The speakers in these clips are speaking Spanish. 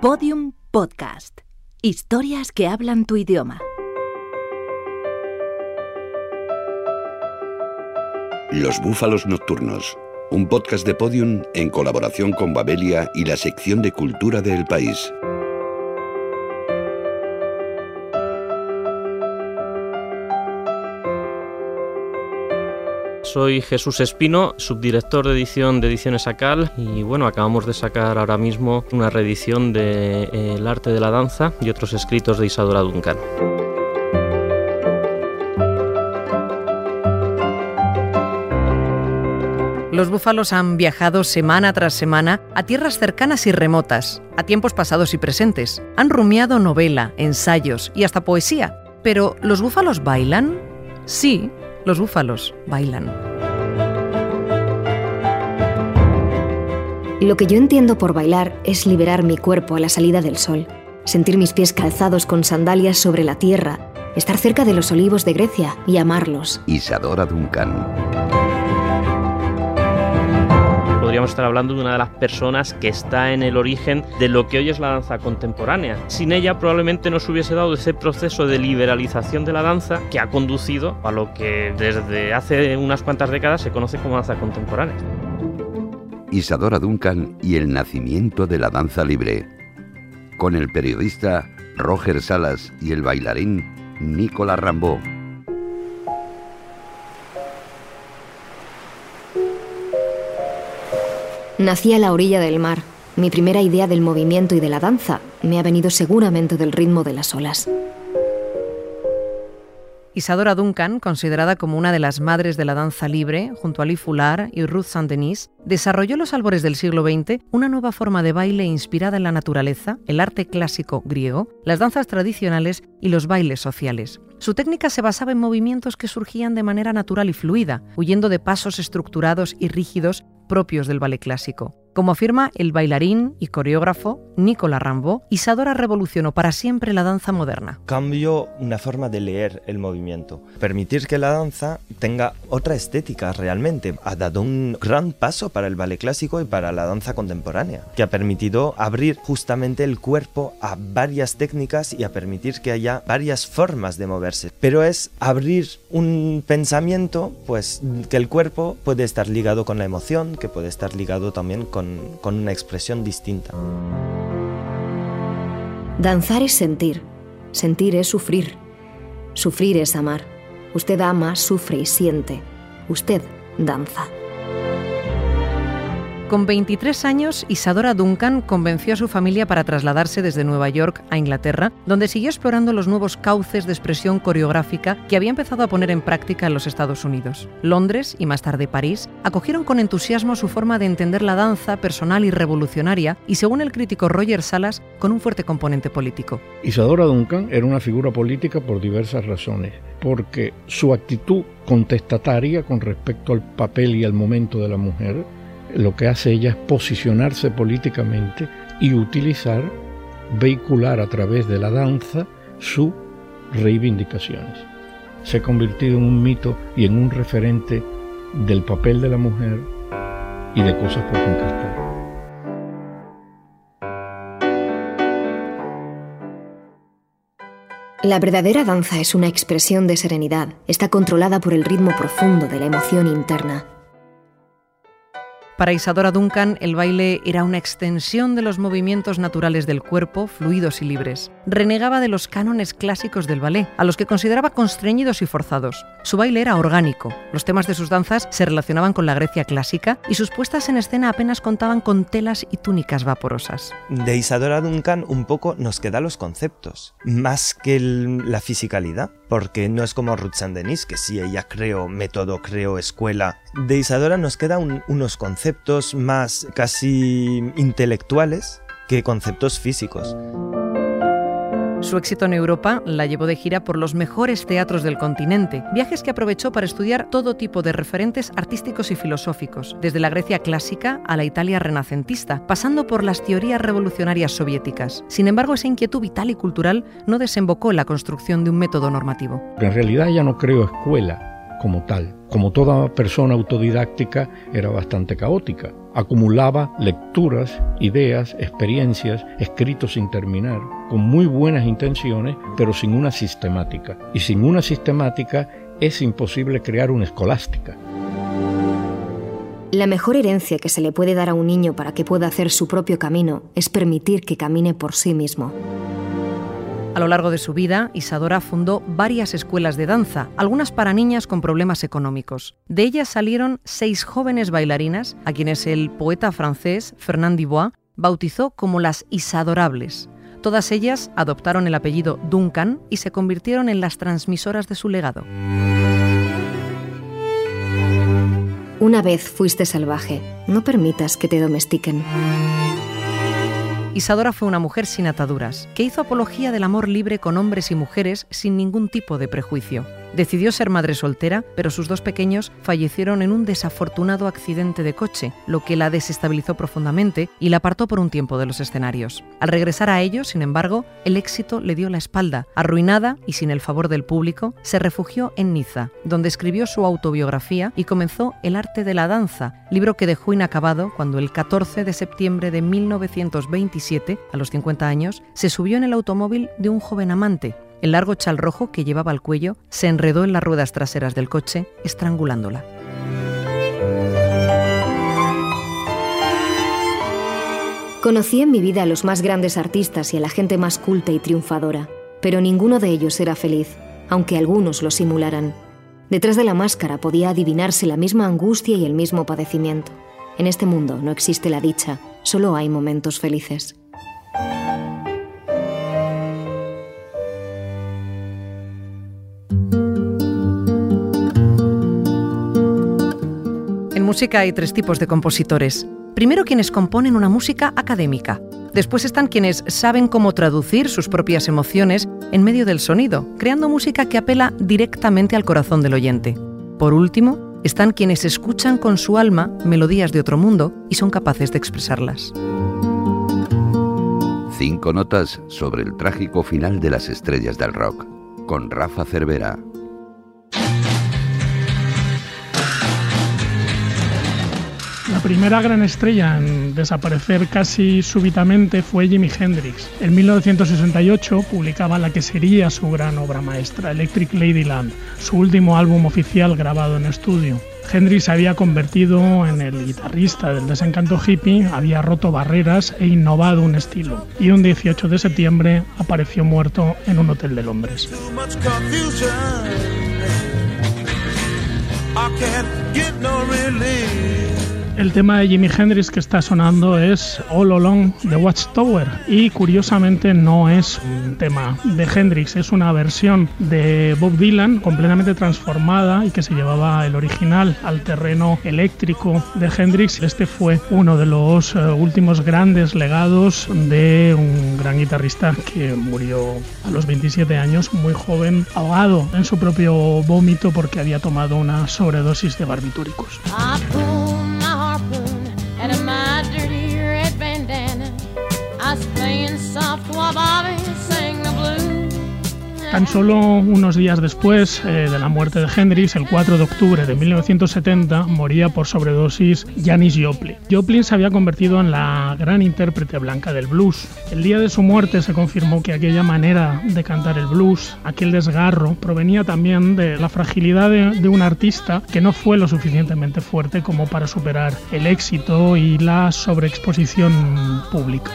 Podium Podcast. Historias que hablan tu idioma. Los Búfalos Nocturnos, un podcast de Podium en colaboración con Babelia y la sección de cultura del país. Soy Jesús Espino, subdirector de edición de Ediciones Acal y bueno, acabamos de sacar ahora mismo una reedición de eh, El arte de la danza y otros escritos de Isadora Duncan. Los búfalos han viajado semana tras semana a tierras cercanas y remotas, a tiempos pasados y presentes. Han rumiado novela, ensayos y hasta poesía. Pero, ¿los búfalos bailan? Sí, los búfalos bailan. Lo que yo entiendo por bailar es liberar mi cuerpo a la salida del sol, sentir mis pies calzados con sandalias sobre la tierra, estar cerca de los olivos de Grecia y amarlos. Isadora Duncan podríamos estar hablando de una de las personas que está en el origen de lo que hoy es la danza contemporánea. Sin ella probablemente no se hubiese dado ese proceso de liberalización de la danza que ha conducido a lo que desde hace unas cuantas décadas se conoce como danza contemporánea. Isadora Duncan y el nacimiento de la danza libre. Con el periodista Roger Salas y el bailarín Nicolas Rambó. Nací a la orilla del mar. Mi primera idea del movimiento y de la danza me ha venido seguramente del ritmo de las olas. Isadora Duncan, considerada como una de las madres de la danza libre, junto a Lee Foulard y Ruth Saint-Denis, desarrolló en los albores del siglo XX una nueva forma de baile inspirada en la naturaleza, el arte clásico griego, las danzas tradicionales y los bailes sociales. Su técnica se basaba en movimientos que surgían de manera natural y fluida, huyendo de pasos estructurados y rígidos propios del ballet clásico. Como afirma el bailarín y coreógrafo Nicolas Rambo, Isadora revolucionó para siempre la danza moderna. Cambió una forma de leer el movimiento, permitir que la danza tenga otra estética realmente. Ha dado un gran paso para el ballet clásico y para la danza contemporánea, que ha permitido abrir justamente el cuerpo a varias técnicas y a permitir que haya varias formas de moverse. Pero es abrir un pensamiento, pues que el cuerpo puede estar ligado con la emoción, que puede estar ligado también con con, una expresión distinta. Danzar es sentir, sentir es sufrir, sufrir es amar. Usted ama, sufre y siente. Usted danza. Con 23 años, Isadora Duncan convenció a su familia para trasladarse desde Nueva York a Inglaterra, donde siguió explorando los nuevos cauces de expresión coreográfica que había empezado a poner en práctica en los Estados Unidos. Londres y más tarde París acogieron con entusiasmo su forma de entender la danza personal y revolucionaria y, según el crítico Roger Salas, con un fuerte componente político. Isadora Duncan era una figura política por diversas razones, porque su actitud contestataria con respecto al papel y al momento de la mujer, lo que hace ella es posicionarse políticamente y utilizar, vehicular a través de la danza sus reivindicaciones. Se ha convertido en un mito y en un referente del papel de la mujer y de cosas por conquistar. La verdadera danza es una expresión de serenidad. Está controlada por el ritmo profundo de la emoción interna. Para Isadora Duncan, el baile era una extensión de los movimientos naturales del cuerpo, fluidos y libres. Renegaba de los cánones clásicos del ballet, a los que consideraba constreñidos y forzados. Su baile era orgánico. Los temas de sus danzas se relacionaban con la Grecia clásica y sus puestas en escena apenas contaban con telas y túnicas vaporosas. De Isadora Duncan un poco nos quedan los conceptos, más que la fisicalidad, porque no es como Ruth Saint-Denis, que sí, ella creó método, creó escuela. De Isadora nos quedan unos conceptos más casi intelectuales que conceptos físicos. Su éxito en Europa la llevó de gira por los mejores teatros del continente, viajes que aprovechó para estudiar todo tipo de referentes artísticos y filosóficos, desde la Grecia clásica a la Italia renacentista, pasando por las teorías revolucionarias soviéticas. Sin embargo, esa inquietud vital y cultural no desembocó en la construcción de un método normativo. En realidad ya no creo escuela, como tal. Como toda persona autodidáctica, era bastante caótica. Acumulaba lecturas, ideas, experiencias, escritos sin terminar, con muy buenas intenciones, pero sin una sistemática. Y sin una sistemática es imposible crear una escolástica. La mejor herencia que se le puede dar a un niño para que pueda hacer su propio camino es permitir que camine por sí mismo. A lo largo de su vida, Isadora fundó varias escuelas de danza, algunas para niñas con problemas económicos. De ellas salieron seis jóvenes bailarinas, a quienes el poeta francés Fernand Dubois bautizó como las Isadorables. Todas ellas adoptaron el apellido Duncan y se convirtieron en las transmisoras de su legado. Una vez fuiste salvaje, no permitas que te domestiquen. Isadora fue una mujer sin ataduras, que hizo apología del amor libre con hombres y mujeres sin ningún tipo de prejuicio. Decidió ser madre soltera, pero sus dos pequeños fallecieron en un desafortunado accidente de coche, lo que la desestabilizó profundamente y la apartó por un tiempo de los escenarios. Al regresar a ellos, sin embargo, el éxito le dio la espalda. Arruinada y sin el favor del público, se refugió en Niza, donde escribió su autobiografía y comenzó El arte de la danza, libro que dejó inacabado cuando el 14 de septiembre de 1927, a los 50 años, se subió en el automóvil de un joven amante, el largo chal rojo que llevaba al cuello se enredó en las ruedas traseras del coche, estrangulándola. Conocí en mi vida a los más grandes artistas y a la gente más culta y triunfadora, pero ninguno de ellos era feliz, aunque algunos lo simularan. Detrás de la máscara podía adivinarse la misma angustia y el mismo padecimiento. En este mundo no existe la dicha, solo hay momentos felices. Música hay tres tipos de compositores. Primero quienes componen una música académica. Después están quienes saben cómo traducir sus propias emociones en medio del sonido, creando música que apela directamente al corazón del oyente. Por último, están quienes escuchan con su alma melodías de otro mundo y son capaces de expresarlas. Cinco notas sobre el trágico final de las estrellas del rock, con Rafa Cervera. La primera gran estrella en desaparecer casi súbitamente fue Jimi Hendrix. En 1968 publicaba la que sería su gran obra maestra, Electric Ladyland, su último álbum oficial grabado en estudio. Hendrix se había convertido en el guitarrista del desencanto hippie, había roto barreras e innovado un estilo. Y un 18 de septiembre apareció muerto en un hotel de Londres. El tema de Jimi Hendrix que está sonando es All Along the Watchtower y curiosamente no es un tema de Hendrix, es una versión de Bob Dylan completamente transformada y que se llevaba el original al terreno eléctrico de Hendrix. Este fue uno de los eh, últimos grandes legados de un gran guitarrista que murió a los 27 años, muy joven, ahogado en su propio vómito porque había tomado una sobredosis de barbitúricos. Tan solo unos días después eh, de la muerte de Hendrix, el 4 de octubre de 1970, moría por sobredosis Janis Joplin. Joplin se había convertido en la gran intérprete blanca del blues. El día de su muerte se confirmó que aquella manera de cantar el blues, aquel desgarro, provenía también de la fragilidad de, de un artista que no fue lo suficientemente fuerte como para superar el éxito y la sobreexposición pública.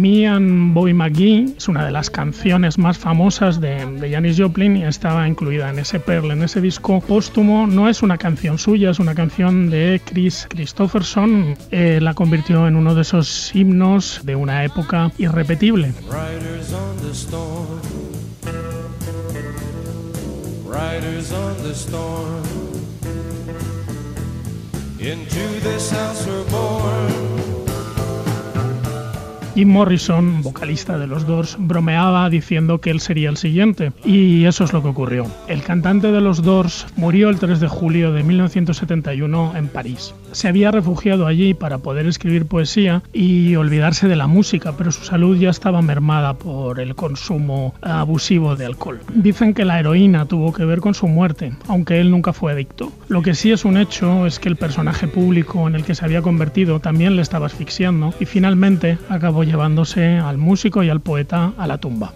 Me and Bobby McGee es una de las canciones más famosas de, Janis Joplin y estaba incluida en ese Pearl, en ese disco póstumo. No es una canción suya, es una canción de Chris Christopherson. Eh, la convirtió en uno de esos himnos de una época irrepetible. Jim Morrison, vocalista de los Doors, bromeaba diciendo que él sería el siguiente. Y eso es lo que ocurrió. El cantante de los Doors murió el 3 de julio de 1971 en París. Se había refugiado allí para poder escribir poesía y olvidarse de la música, pero su salud ya estaba mermada por el consumo abusivo de alcohol. Dicen que la heroína tuvo que ver con su muerte, aunque él nunca fue adicto. Lo que sí es un hecho es que el personaje público en el que se había convertido también le estaba asfixiando y finalmente acabó llevándose al músico y al poeta a la tumba.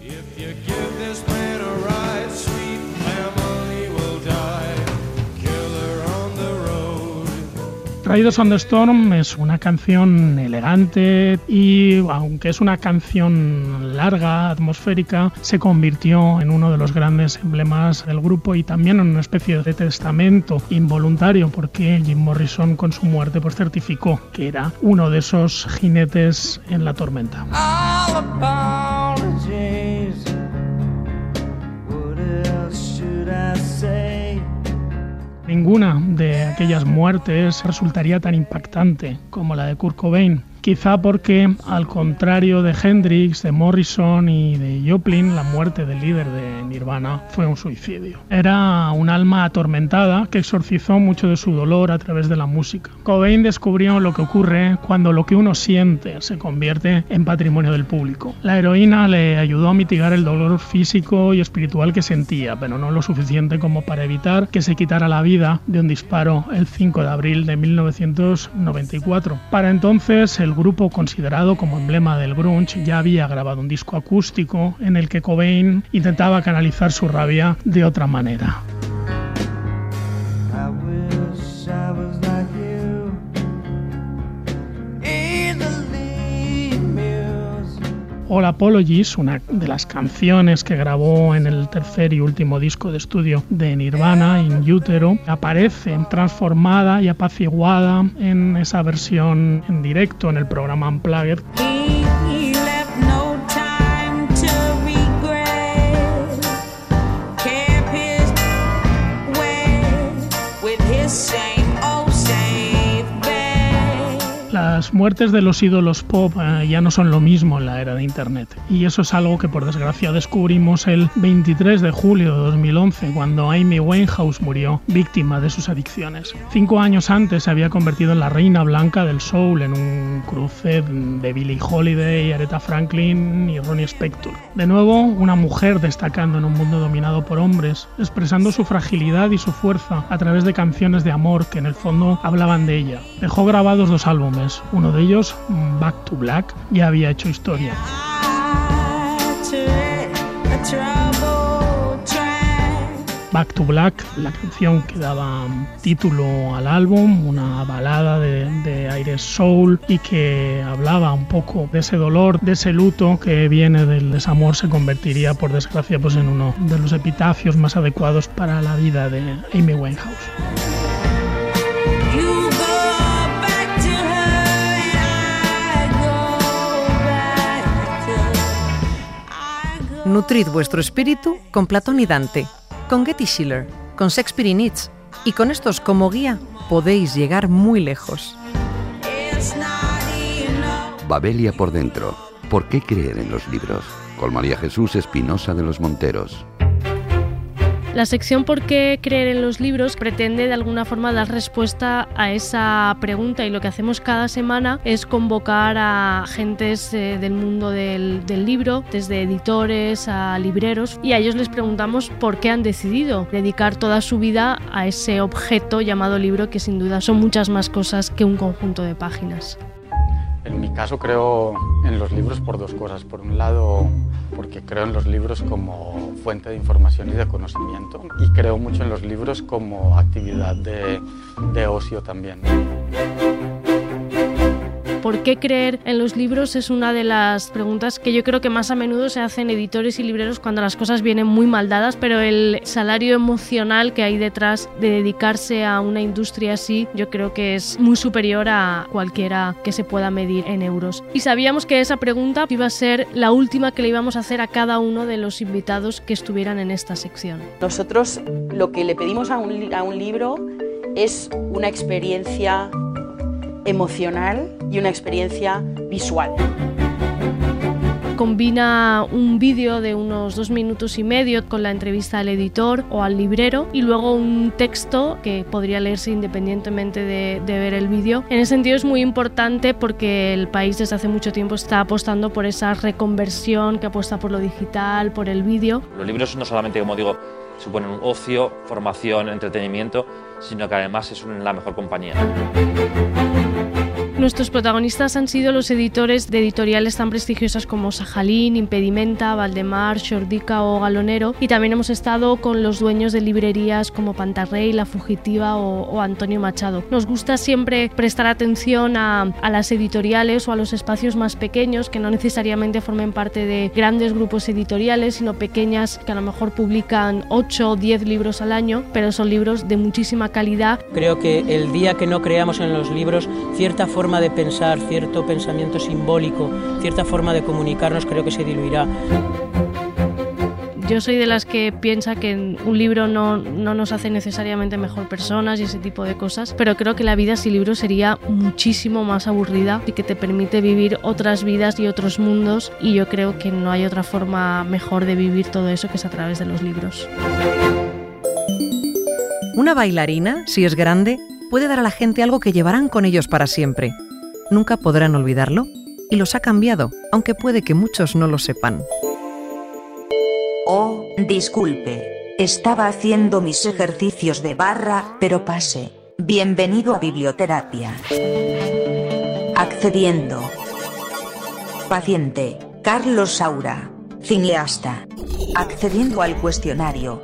Riders on the Storm es una canción elegante y aunque es una canción larga, atmosférica, se convirtió en uno de los grandes emblemas del grupo y también en una especie de testamento involuntario porque Jim Morrison con su muerte pues certificó que era uno de esos jinetes en la tormenta. Ninguna de aquellas muertes resultaría tan impactante como la de Kurt Cobain, quizá porque, al contrario de Hendrix, de Morrison y de Joplin, la muerte del líder de Nirvana fue un suicidio. Era un alma atormentada que exorcizó mucho de su dolor a través de la música. Cobain descubrió lo que ocurre cuando lo que uno siente se convierte en patrimonio del público. La heroína le ayudó a mitigar el dolor físico y espiritual que sentía, pero no lo suficiente como para evitar que se quitara la vida de un disparo el 5 de abril de 1994. Para entonces, el grupo considerado como emblema del grunge ya había grabado un disco acústico en el que Cobain intentaba canalizar su rabia de otra manera. All Apologies, una de las canciones que grabó en el tercer y último disco de estudio de Nirvana, In Utero, aparece transformada y apaciguada en esa versión en directo en el programa Unplugged. Las muertes de los ídolos pop eh, ya no son lo mismo en la era de Internet. Y eso es algo que por desgracia descubrimos el 23 de julio de 2011, cuando Amy Winehouse murió víctima de sus adicciones. Cinco años antes se había convertido en la reina blanca del soul en un cruce de Billie Holiday, Aretha Franklin y Ronnie Spector. De nuevo, una mujer destacando en un mundo dominado por hombres, expresando su fragilidad y su fuerza a través de canciones de amor que en el fondo hablaban de ella. Dejó grabados dos álbumes, uno de ellos, Back to Black, ya había hecho historia. Back to Black, la canción que daba título al álbum, una balada de, de, aire soul y que hablaba un poco de ese dolor, de ese luto que viene del desamor, se convertiría por desgracia pues, en uno de los epitafios más adecuados para la vida de Amy Winehouse. Nutrid vuestro espíritu con Platón y Dante, con Getty Schiller, con Shakespeare y Nietzsche, y con estos como guía podéis llegar muy lejos. Babelia por dentro. ¿Por qué creer en los libros? Con María Jesús Espinosa de los Monteros. La sección ¿Por qué creer en los libros? pretende de alguna forma dar respuesta a esa pregunta y lo que hacemos cada semana es convocar a gentes eh, del mundo del, libro, desde editores a libreros, y a ellos les preguntamos por qué han decidido dedicar toda su vida a ese objeto llamado libro que sin duda son muchas más cosas que un conjunto de páginas. En mi caso creo en los libros por dos cosas. Por un lado, porque creo en los libros como fuente de información y de conocimiento y creo mucho en los libros como actividad de, de ocio también. ¿Por qué creer en los libros? Es una de las preguntas que yo creo que más a menudo se hacen editores y libreros cuando las cosas vienen muy mal dadas, pero el salario emocional que hay detrás de dedicarse a una industria así, yo creo que es muy superior a cualquiera que se pueda medir en euros. Y sabíamos que esa pregunta iba a ser la última que le íbamos a hacer a cada uno de los invitados que estuvieran en esta sección. Nosotros lo que le pedimos a un, a un libro es una experiencia emocional y una experiencia visual. combina un vídeo de unos dos minutos y medio con la entrevista al editor o al librero y luego un texto que podría leerse independientemente de, de ver el vídeo. En ese sentido es muy importante porque el país desde hace mucho tiempo está apostando por esa reconversión que apuesta por lo digital, por el vídeo. Los libros no solamente, como digo, suponen un ocio, formación, entretenimiento, sino que además es la mejor compañía. Nuestros protagonistas han sido los editores de editoriales tan prestigiosas como Sajalín, Impedimenta, Valdemar, Shordica o Galonero y también hemos estado con los dueños de librerías como Pantarrey, La Fugitiva o, Antonio Machado. Nos gusta siempre prestar atención a, las editoriales o a los espacios más pequeños que no necesariamente formen parte de grandes grupos editoriales, sino pequeñas que a lo mejor publican 8 o 10 libros al año, pero son libros de muchísima calidad. Creo que el día que no creamos en los libros, cierta forma forma de pensar, cierto pensamiento simbólico, cierta forma de comunicarnos creo que se diluirá. Yo soy de las que piensa que un libro no, no, nos hace necesariamente mejor personas y ese tipo de cosas, pero creo que la vida sin libros sería muchísimo más aburrida y que te permite vivir otras vidas y otros mundos y yo creo que no hay otra forma mejor de vivir todo eso que es a través de los libros. Una bailarina, si es grande, puede dar a la gente algo que llevarán con ellos para siempre. Nunca podrán olvidarlo y los ha cambiado, aunque puede que muchos no lo sepan. Oh, disculpe. Estaba haciendo mis ejercicios de barra, pero pase. Bienvenido a biblioterapia. Accediendo. Paciente, Carlos Saura, cineasta. Accediendo al cuestionario.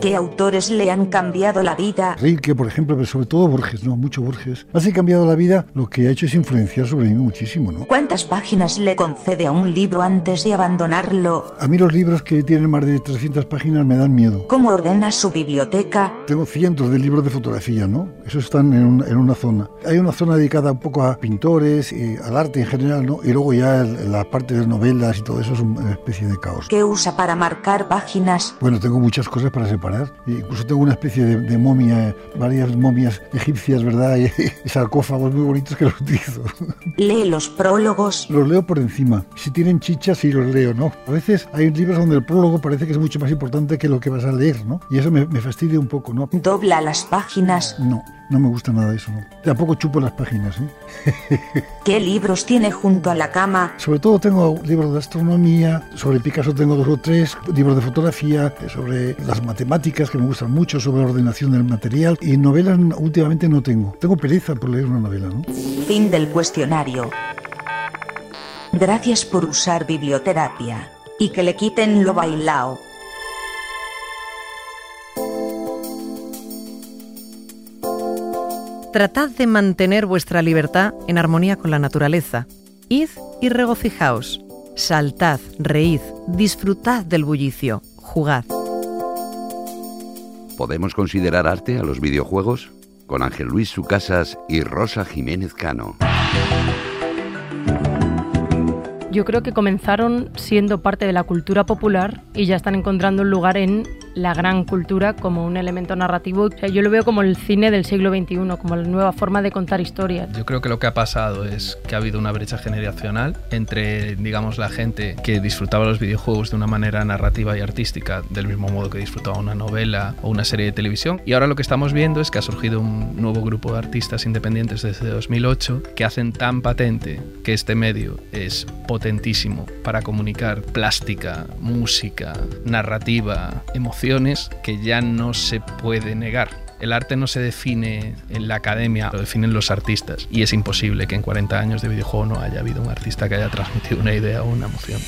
¿Qué autores le han cambiado la vida? Rilke, por ejemplo, pero sobre todo Borges, ¿no? Mucho Borges. Así cambiado la vida, lo que ha hecho es influenciar sobre mí muchísimo, ¿no? ¿Cuántas páginas le concede a un libro antes de abandonarlo? A mí los libros que tienen más de 300 páginas me dan miedo. ¿Cómo ordena su biblioteca? Tengo cientos de libros de fotografía, ¿no? Esos están en, en una zona. Hay una zona dedicada un poco a pintores, y al arte en general, ¿no? Y luego ya la parte de novelas y todo eso es una especie de caos. ¿Qué usa para marcar páginas? Bueno, tengo muchas cosas para separar Incluso tengo una especie de, momia, varias momias egipcias, ¿verdad? Y, sarcófagos muy bonitos que los utilizo. ¿Lee los prólogos? Los leo por encima. Si tienen chichas, sí los leo, ¿no? A veces hay libros donde el prólogo parece que es mucho más importante que lo que vas a leer, ¿no? Y eso me, me fastidia un poco, ¿no? ¿Dobla las páginas? No. No me gusta nada eso. ¿no? Tampoco chupo las páginas. ¿eh? ¿Qué libros tiene junto a la cama? Sobre todo tengo libros de astronomía, sobre Picasso tengo dos o tres, libros de fotografía, sobre las matemáticas que me gustan mucho, sobre ordenación del material y novelas últimamente no tengo. Tengo pereza por leer una novela. ¿no? Fin del cuestionario. Gracias por usar biblioterapia. Y que le quiten lo bailao. Tratad de mantener vuestra libertad en armonía con la naturaleza. Id y regocijaos. Saltad, reíd, disfrutad del bullicio, jugad. ¿Podemos considerar arte a los videojuegos? Con Ángel Luis Sucasas y Rosa Jiménez Cano. Yo creo que comenzaron siendo parte de la cultura popular y ya están encontrando un lugar en la gran cultura como un elemento narrativo. yo lo veo como el cine del siglo XXI, como la nueva forma de contar historias. Yo creo que lo que ha pasado es que ha habido una brecha generacional entre, digamos, la gente que disfrutaba los videojuegos de una manera narrativa y artística, del mismo modo que disfrutaba una novela o una serie de televisión. Y ahora lo que estamos viendo es que ha surgido un nuevo grupo de artistas independientes desde 2008 que hacen tan patente que este medio es potentísimo para comunicar plástica, música, narrativa, emoción que ya no se puede negar. El arte no se define en la academia, lo definen los artistas. Y es imposible que en 40 años de videojuego no haya habido un artista que haya transmitido una idea o una emoción.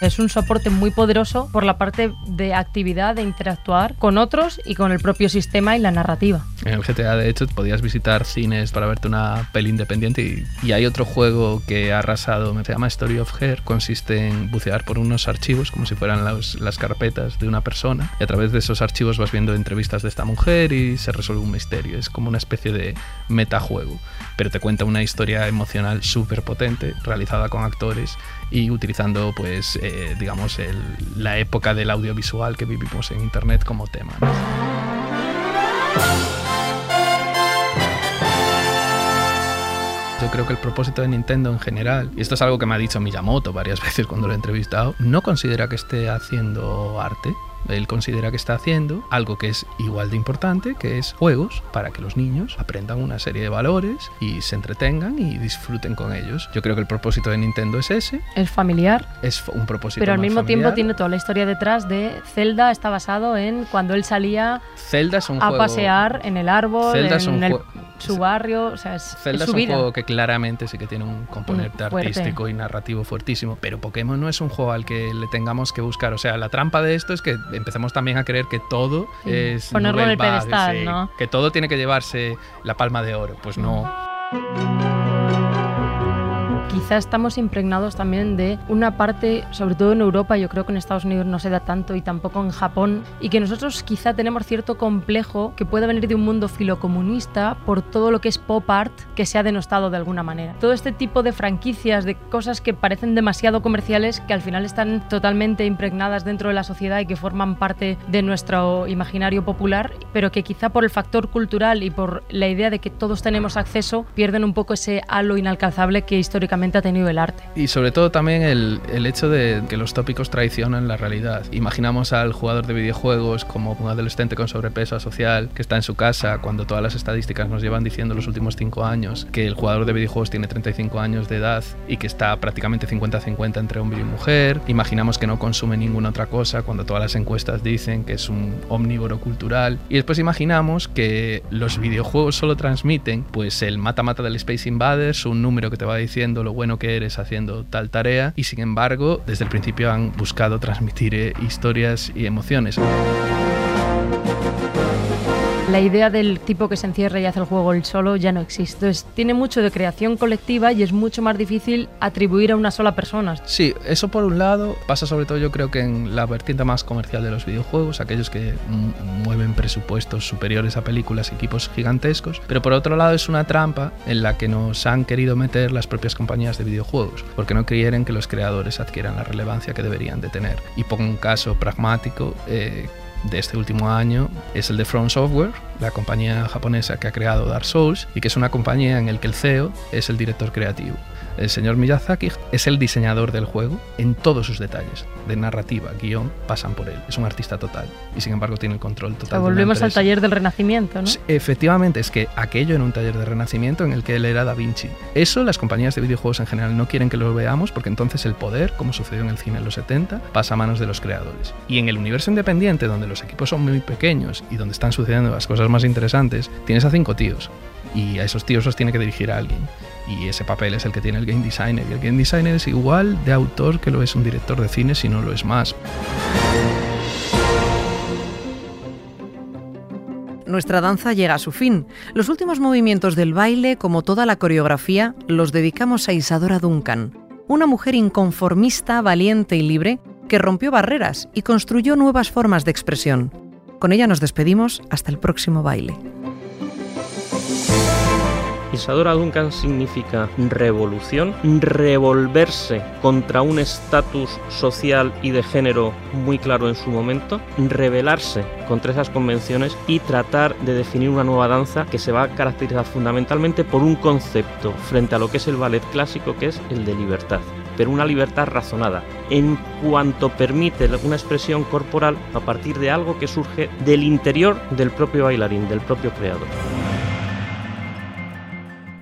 Es un soporte muy poderoso por la parte de actividad, de interactuar con otros y con el propio sistema y la narrativa. En el GTA, de hecho, podías visitar cines para verte una peli independiente y, hay otro juego que ha arrasado, se llama Story of Her, consiste en bucear por unos archivos como si fueran las carpetas de una persona y a través de esos archivos vas viendo entrevistas de esta mujer y se resuelve un misterio. Es como una especie de metajuego, pero te cuenta una historia emocional súper potente, realizada con actores y utilizando pues eh, digamos la época del audiovisual que vivimos en internet como tema. Yo creo que el propósito de Nintendo en general, y esto es algo que me ha dicho Miyamoto varias veces cuando lo he entrevistado, no considera que esté haciendo arte, él considera que está haciendo algo que es igual de importante, que es juegos para que los niños aprendan una serie de valores y se entretengan y disfruten con ellos. Yo creo que el propósito de Nintendo es ese. Es familiar. Es un propósito. Pero al mismo tiempo familiar. tiene toda la historia detrás de Zelda está basado en cuando él salía Zelda es un a juego. pasear en el árbol, Zelda es en un el- su barrio, o sea, es, Zelda es es su un vida. juego que claramente sí que tiene un componente Mm, artístico y narrativo fuertísimo, pero Pokémon no es un juego al que le tengamos que buscar. O sea, la trampa de esto es que empecemos también a creer que todo Sí. es Ponerlo en el pedestal, sí, ¿no? Que todo tiene que llevarse la palma de oro. Pues no. Quizá estamos impregnados también de una parte, sobre todo en Europa, yo creo que en Estados Unidos no se da tanto y tampoco en Japón, y que nosotros quizá tenemos cierto complejo que puede venir de un mundo filocomunista por todo lo que es pop art que se ha denostado de alguna manera. Todo este tipo de franquicias, de cosas que parecen demasiado comerciales, que al final están totalmente impregnadas dentro de la sociedad y que forman parte de nuestro imaginario popular, pero que quizá por el factor cultural y por la idea de que todos tenemos acceso, pierden un poco ese halo inalcanzable que históricamente ha tenido el arte. Y sobre todo también el, el hecho de que los tópicos traicionan la realidad. Imaginamos al jugador de videojuegos como un adolescente con sobrepeso social que está en su casa cuando todas las estadísticas nos llevan diciendo los últimos 5 años que el jugador de videojuegos tiene 35 años de edad y que está prácticamente 50-50 entre hombre y mujer. Imaginamos que no consume ninguna otra cosa cuando todas las encuestas dicen que es un omnívoro cultural. Y después imaginamos que los videojuegos solo transmiten pues el mata-mata del Space Invaders, un número que te va diciendo lo bueno que eres haciendo tal tarea y sin embargo desde el principio han buscado transmitir eh, historias y emociones. La idea del tipo que se encierra y hace el juego él solo ya no existe. Entonces, tiene mucho de creación colectiva y es mucho más difícil atribuir a una sola persona. Sí, eso por un lado pasa sobre todo yo creo que en la vertiente más comercial de los videojuegos, aquellos que mueven presupuestos superiores a películas equipos gigantescos, pero por otro lado es una trampa en la que nos han querido meter las propias compañías de videojuegos, porque no quieren que los creadores adquieran la relevancia que deberían de tener. Y pongo un caso pragmático. eh, de este último año es el de From Software, la compañía japonesa que ha creado Dark Souls y que es una compañía en el que el CEO es el director creativo. El señor Miyazaki es el diseñador del juego en todos sus detalles, de narrativa, guion, pasan por él. Es un artista total y sin embargo tiene el control O total. de volvemos al taller del Renacimiento, ¿no? Efectivamente, es que aquello era un taller de renacimiento en el que él era Da Vinci. Eso las compañías de videojuegos en general no quieren que lo veamos porque entonces el poder, como sucedió en el cine en los 70, pasa a manos de los creadores. Y en el universo independiente, donde los equipos son muy pequeños y donde están sucediendo las cosas más interesantes, tienes a cinco tíos. Y a esos tíos los tiene que dirigir a alguien. Y ese papel es el que tiene el game designer. Y el game designer es igual de autor que lo es un director de cine, si no lo es más. Nuestra danza llega a su fin. Los últimos movimientos del baile, como toda la coreografía, los dedicamos a Isadora Duncan, una mujer inconformista, valiente y libre que rompió barreras y construyó nuevas formas de expresión. Con ella nos despedimos hasta el próximo baile. Isadora Duncan significa revolución, revolverse contra un estatus social y de género muy claro en su momento, rebelarse contra esas convenciones y tratar de definir una nueva danza que se va a caracterizar fundamentalmente por un concepto frente a lo que es el ballet clásico, que es el de libertad pero una libertad razonada, en cuanto permite una expresión corporal a partir de algo que surge del interior del propio bailarín, del propio creador.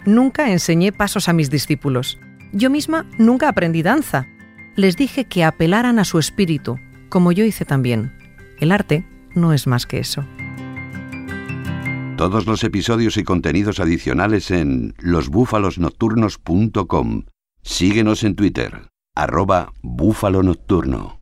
Nunca enseñé pasos a mis discípulos. Yo misma nunca aprendí danza. Les dije que apelaran a su espíritu, como yo hice también. El arte no es más que eso. Todos los episodios y contenidos adicionales en losbúfalosnocturnos.com. Síguenos en Twitter, arroba búfalo nocturno.